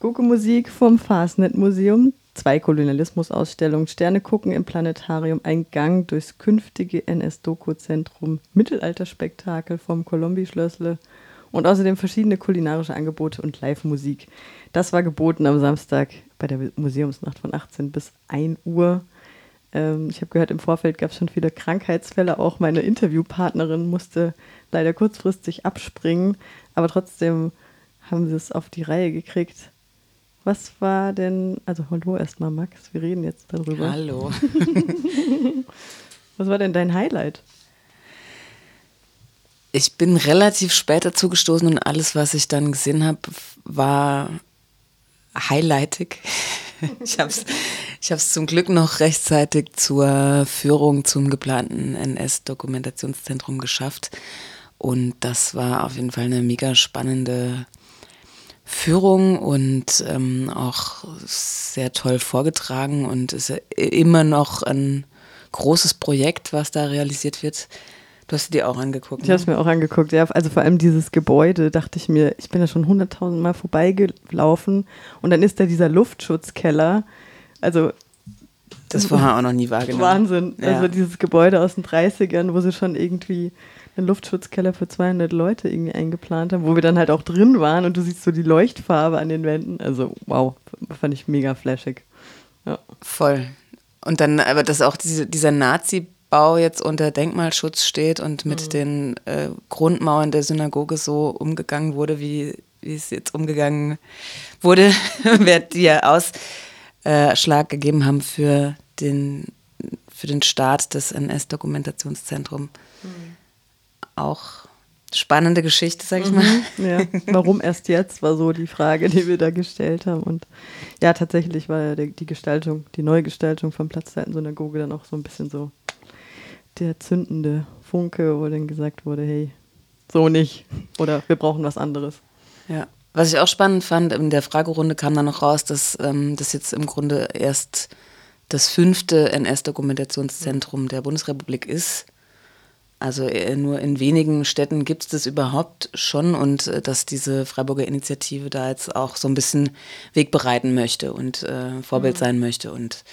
Gucke Musik vom Fastnet Museum, zwei Kolonialismus-Ausstellungen, Sterne gucken im Planetarium, ein Gang durchs künftige NS-Doku-Zentrum, Mittelalterspektakel vom Colombi-Schlössle und außerdem verschiedene kulinarische Angebote und Live-Musik. Das war geboten am Samstag bei der Museumsnacht von 18 bis 1 Uhr. Ähm, ich habe gehört, im Vorfeld gab es schon viele Krankheitsfälle. Auch meine Interviewpartnerin musste leider kurzfristig abspringen, aber trotzdem haben sie es auf die Reihe gekriegt. Was war denn, also hallo erstmal Max, wir reden jetzt darüber. Hallo. Was war denn dein Highlight? Ich bin relativ spät dazu gestoßen und alles, was ich dann gesehen habe, war highlightig. Ich habe es ich zum Glück noch rechtzeitig zur Führung zum geplanten NS-Dokumentationszentrum geschafft. Und das war auf jeden Fall eine mega spannende Führung und ähm, auch sehr toll vorgetragen und ist immer noch ein großes Projekt, was da realisiert wird. Du hast dir auch angeguckt. Ich ne? habe es mir auch angeguckt, ja. Also vor allem dieses Gebäude, dachte ich mir, ich bin da schon hunderttausend Mal vorbeigelaufen und dann ist da dieser Luftschutzkeller. Also. Das vorher auch noch nie wahrgenommen. Wahnsinn. Ja. Also dieses Gebäude aus den 30ern, wo sie schon irgendwie einen Luftschutzkeller für 200 Leute irgendwie eingeplant haben, wo wir dann halt auch drin waren und du siehst so die Leuchtfarbe an den Wänden. Also wow, fand ich mega flashig. Ja. Voll. Und dann, aber dass auch diese, dieser Nazi-Bau jetzt unter Denkmalschutz steht und mit mhm. den äh, Grundmauern der Synagoge so umgegangen wurde, wie, wie es jetzt umgegangen wurde, wird ja Ausschlag gegeben haben für den, für den Start des NS-Dokumentationszentrums. Mhm auch spannende Geschichte, sag ich mal. Mhm, ja. Warum erst jetzt, war so die Frage, die wir da gestellt haben. Und ja, tatsächlich war ja die, Gestaltung, die Neugestaltung von Platzzeiten-Synagoge dann auch so ein bisschen so der zündende Funke, wo dann gesagt wurde, hey, so nicht. Oder wir brauchen was anderes. Ja. Was ich auch spannend fand, in der Fragerunde kam dann noch raus, dass ähm, das jetzt im Grunde erst das fünfte NS-Dokumentationszentrum der Bundesrepublik ist also äh, nur in wenigen Städten gibt es das überhaupt schon und äh, dass diese Freiburger Initiative da jetzt auch so ein bisschen Weg bereiten möchte und äh, Vorbild mhm. sein möchte. Und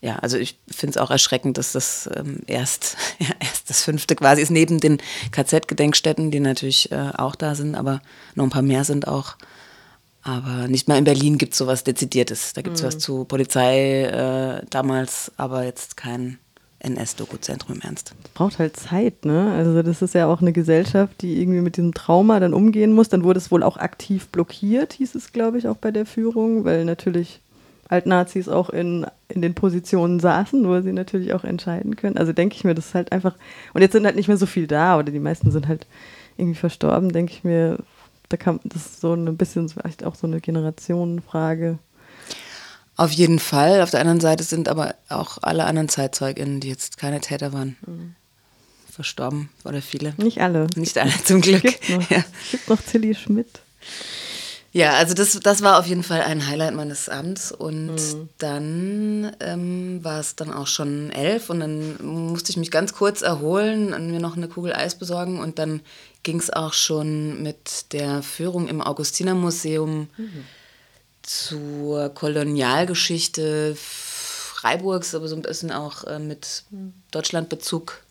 ja, also ich finde es auch erschreckend, dass das ähm, erst, ja, erst das fünfte quasi ist, neben den KZ-Gedenkstätten, die natürlich äh, auch da sind, aber noch ein paar mehr sind auch. Aber nicht mal in Berlin gibt es sowas Dezidiertes. Da gibt es mhm. was zu Polizei äh, damals, aber jetzt kein NS-Doku-Zentrum im Ernst. Es braucht halt Zeit, ne? Also das ist ja auch eine Gesellschaft, die irgendwie mit diesem Trauma dann umgehen muss. Dann wurde es wohl auch aktiv blockiert, hieß es, glaube ich, auch bei der Führung, weil natürlich Altnazis auch in, in den Positionen saßen, wo sie natürlich auch entscheiden können. Also denke ich mir, das ist halt einfach. Und jetzt sind halt nicht mehr so viel da oder die meisten sind halt irgendwie verstorben, denke ich mir, da kam das ist so ein bisschen vielleicht auch so eine Generationenfrage. Auf jeden Fall. Auf der anderen Seite sind aber auch alle anderen ZeitzeugInnen, die jetzt keine Täter waren, mhm. verstorben oder viele. Nicht alle. Nicht alle, zum Glück. Es gibt noch, ja. gibt noch Tilly Schmidt. Ja, also das, das war auf jeden Fall ein Highlight meines Abends. Und mhm. dann ähm, war es dann auch schon elf und dann musste ich mich ganz kurz erholen und mir noch eine Kugel Eis besorgen. Und dann ging es auch schon mit der Führung im Augustinermuseum. Mhm zur Kolonialgeschichte Freiburgs, aber so ein bisschen auch äh, mit Deutschlandbezug.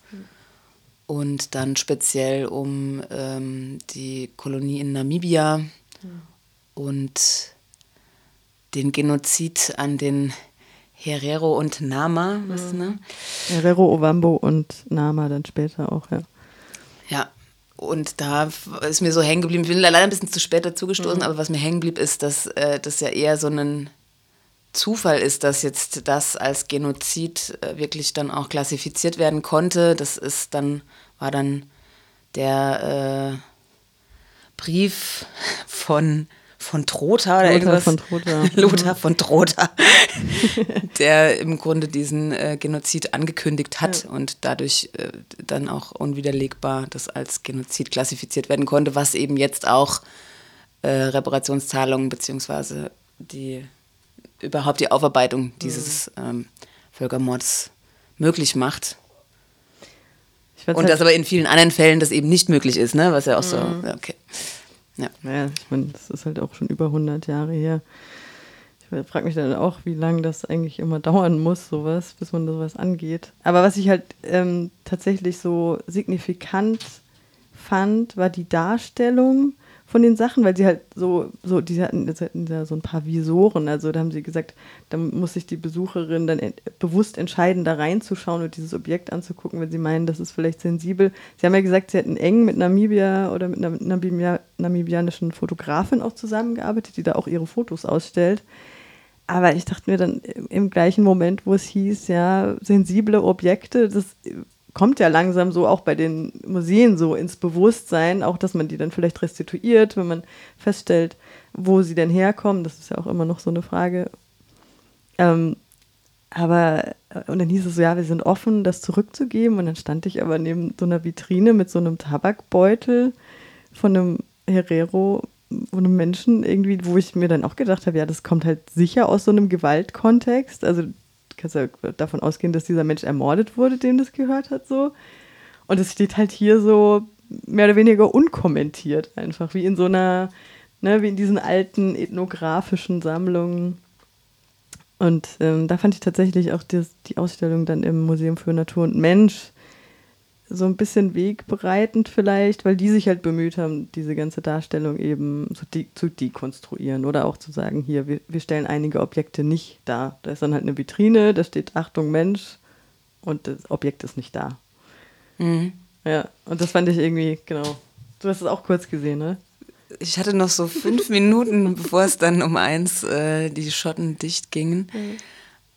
Und dann speziell um ähm, die Kolonie in Namibia und den Genozid an den Herero und Nama. Was, ne? Herero, Ovambo und Nama dann später auch, ja. Ja, und da ist mir so hängen geblieben, ich bin leider ein bisschen zu spät dazugestoßen, mhm. aber was mir hängen blieb, ist, dass äh, das ja eher so ein Zufall ist, dass jetzt das als Genozid äh, wirklich dann auch klassifiziert werden konnte. Das ist dann, war dann der äh, Brief von von Trotha oder irgendwas. Von Trotha. Lothar von Trotha, der im Grunde diesen äh, Genozid angekündigt hat ja. und dadurch äh, dann auch unwiderlegbar das als Genozid klassifiziert werden konnte, was eben jetzt auch äh, Reparationszahlungen beziehungsweise die überhaupt die Aufarbeitung dieses mhm. ähm, Völkermords möglich macht. Und halt das aber in vielen anderen Fällen das eben nicht möglich ist, ne? Was ja auch mhm. so, okay. Ja. Naja, ich meine, das ist halt auch schon über 100 Jahre her. Ich frage mich dann auch, wie lange das eigentlich immer dauern muss, sowas, bis man sowas angeht. Aber was ich halt ähm, tatsächlich so signifikant fand, war die Darstellung von den Sachen, weil sie halt so, so, die hatten, das hatten ja so ein paar Visoren, also da haben sie gesagt, da muss sich die Besucherin dann bewusst entscheiden, da reinzuschauen und dieses Objekt anzugucken, wenn sie meinen, das ist vielleicht sensibel. Sie haben ja gesagt, sie hätten eng mit Namibia oder mit einer Namibia, namibianischen Fotografin auch zusammengearbeitet, die da auch ihre Fotos ausstellt. Aber ich dachte mir dann im gleichen Moment, wo es hieß, ja, sensible Objekte, das kommt ja langsam so auch bei den Museen so ins Bewusstsein, auch dass man die dann vielleicht restituiert, wenn man feststellt, wo sie denn herkommen. Das ist ja auch immer noch so eine Frage. Ähm, aber, und dann hieß es so, ja, wir sind offen, das zurückzugeben. Und dann stand ich aber neben so einer Vitrine mit so einem Tabakbeutel von einem Herero, von einem Menschen irgendwie, wo ich mir dann auch gedacht habe, ja, das kommt halt sicher aus so einem Gewaltkontext. Also kannst ja davon ausgehen, dass dieser Mensch ermordet wurde, dem das gehört hat, so. Und es steht halt hier so mehr oder weniger unkommentiert einfach, wie in so einer, ne, wie in diesen alten ethnografischen Sammlungen. Und ähm, da fand ich tatsächlich auch die, die Ausstellung dann im Museum für Natur und Mensch so ein bisschen wegbereitend vielleicht, weil die sich halt bemüht haben, diese ganze Darstellung eben zu, de zu dekonstruieren oder auch zu sagen, hier, wir, wir stellen einige Objekte nicht dar. Da ist dann halt eine Vitrine, da steht Achtung Mensch und das Objekt ist nicht da. Mhm. Ja, und das fand ich irgendwie, genau. Du hast es auch kurz gesehen, ne? Ich hatte noch so fünf Minuten, bevor es dann um eins äh, die Schotten dicht gingen. Mhm.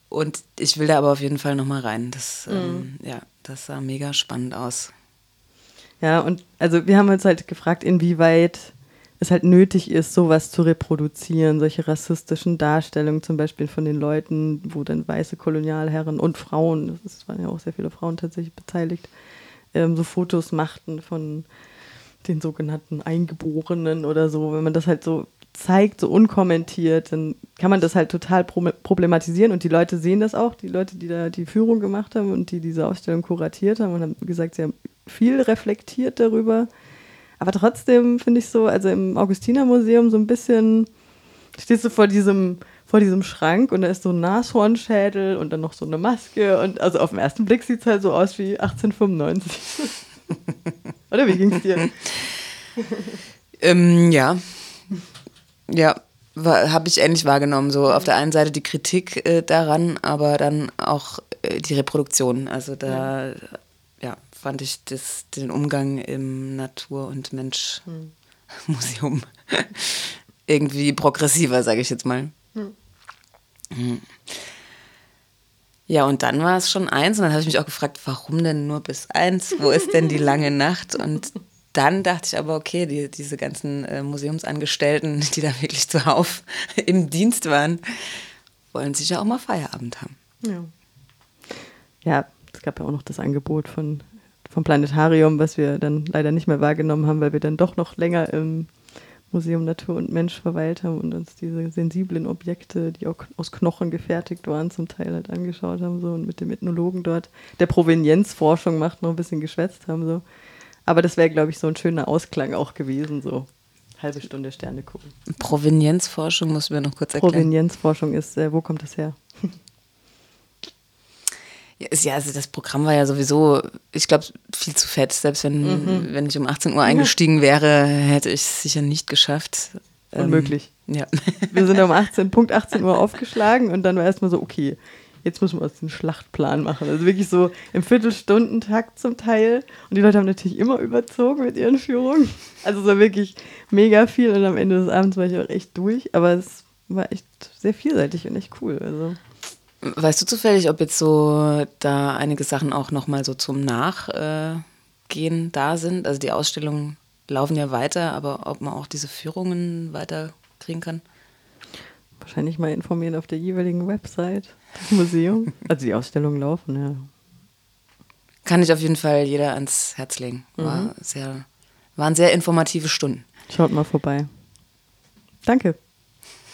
Und ich will da aber auf jeden Fall nochmal rein. Das, mhm. ähm, ja, das sah mega spannend aus. Ja, und also wir haben uns halt gefragt, inwieweit es halt nötig ist, sowas zu reproduzieren, solche rassistischen Darstellungen zum Beispiel von den Leuten, wo dann weiße Kolonialherren und Frauen, es waren ja auch sehr viele Frauen tatsächlich beteiligt, ähm, so Fotos machten von den sogenannten Eingeborenen oder so, wenn man das halt so zeigt, so unkommentiert, dann kann man das halt total problematisieren und die Leute sehen das auch, die Leute, die da die Führung gemacht haben und die diese Ausstellung kuratiert haben und haben gesagt, sie haben viel reflektiert darüber. Aber trotzdem finde ich so, also im Augustinermuseum so ein bisschen, stehst du vor diesem, vor diesem Schrank und da ist so ein Nashornschädel und dann noch so eine Maske und also auf den ersten Blick sieht es halt so aus wie 1895. Oder wie ging es dir? ähm, ja, ja, habe ich ähnlich wahrgenommen. So auf der einen Seite die Kritik äh, daran, aber dann auch äh, die Reproduktion. Also da ja. ja fand ich das, den Umgang im Natur- und Mensch-Museum hm. irgendwie progressiver, sage ich jetzt mal. Hm. Hm. Ja, und dann war es schon eins und dann habe ich mich auch gefragt, warum denn nur bis eins? Wo ist denn die lange Nacht? Und dann dachte ich aber, okay, die, diese ganzen äh, Museumsangestellten, die da wirklich zuhauf im Dienst waren, wollen sicher auch mal Feierabend haben. Ja. Ja, es gab ja auch noch das Angebot von, vom Planetarium, was wir dann leider nicht mehr wahrgenommen haben, weil wir dann doch noch länger im Museum Natur und Mensch verweilt haben und uns diese sensiblen Objekte, die auch aus Knochen gefertigt waren, zum Teil halt angeschaut haben so und mit dem Ethnologen dort der Provenienzforschung macht, noch ein bisschen geschwätzt haben so. Aber das wäre, glaube ich, so ein schöner Ausklang auch gewesen, so halbe Stunde Sterne gucken. Provenienzforschung muss mir noch kurz erklären. Provenienzforschung ist, äh, wo kommt das her? Ja, also das Programm war ja sowieso, ich glaube, viel zu fett. Selbst wenn, mhm. wenn ich um 18 Uhr eingestiegen wäre, hätte ich es sicher nicht geschafft. Unmöglich. Ähm, ja. Wir sind um 18, Punkt 18 Uhr aufgeschlagen und dann war erstmal so, okay, jetzt müssen wir uns den Schlachtplan machen. Also wirklich so im Viertelstundentakt zum Teil. Und die Leute haben natürlich immer überzogen mit ihren Führungen. Also so wirklich mega viel. Und am Ende des Abends war ich auch echt durch. Aber es war echt sehr vielseitig und echt cool. Also. Weißt du zufällig, ob jetzt so da einige Sachen auch nochmal so zum Nachgehen äh, da sind? Also die Ausstellungen laufen ja weiter, aber ob man auch diese Führungen weiter kriegen kann? Wahrscheinlich mal informieren auf der jeweiligen Website des Museums. Also die Ausstellungen laufen, ja. Kann ich auf jeden Fall jeder ans Herz legen. War mhm. sehr, waren sehr informative Stunden. Schaut mal vorbei. Danke.